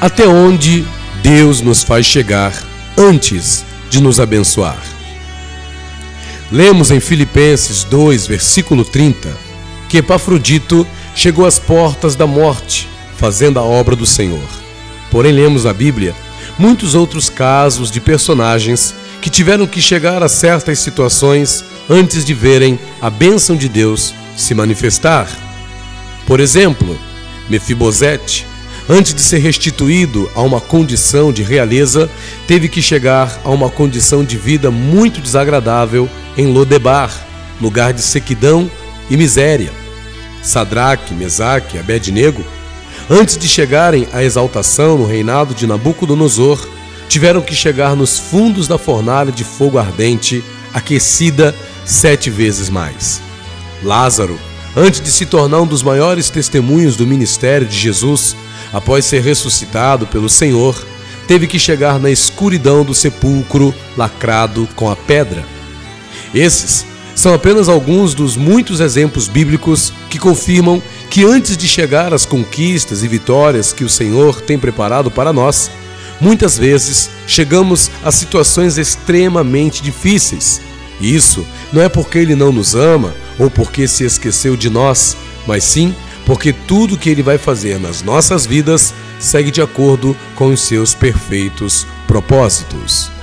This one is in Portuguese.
Até onde Deus nos faz chegar antes de nos abençoar? Lemos em Filipenses 2, versículo 30, que Epafrodito chegou às portas da morte, fazendo a obra do Senhor. Porém, lemos na Bíblia muitos outros casos de personagens que tiveram que chegar a certas situações antes de verem a bênção de Deus se manifestar. Por exemplo, Mefibosete, antes de ser restituído a uma condição de realeza, teve que chegar a uma condição de vida muito desagradável em Lodebar, lugar de sequidão e miséria. Sadraque, Mesaque Abednego, antes de chegarem à exaltação no reinado de Nabucodonosor, tiveram que chegar nos fundos da fornalha de fogo ardente, aquecida sete vezes mais. Lázaro, antes de se tornar um dos maiores testemunhos do ministério de Jesus, após ser ressuscitado pelo Senhor, teve que chegar na escuridão do sepulcro lacrado com a pedra. Esses são apenas alguns dos muitos exemplos bíblicos que confirmam que antes de chegar às conquistas e vitórias que o Senhor tem preparado para nós, muitas vezes chegamos a situações extremamente difíceis. E isso não é porque Ele não nos ama ou porque se esqueceu de nós, mas sim porque tudo que Ele vai fazer nas nossas vidas segue de acordo com os seus perfeitos propósitos.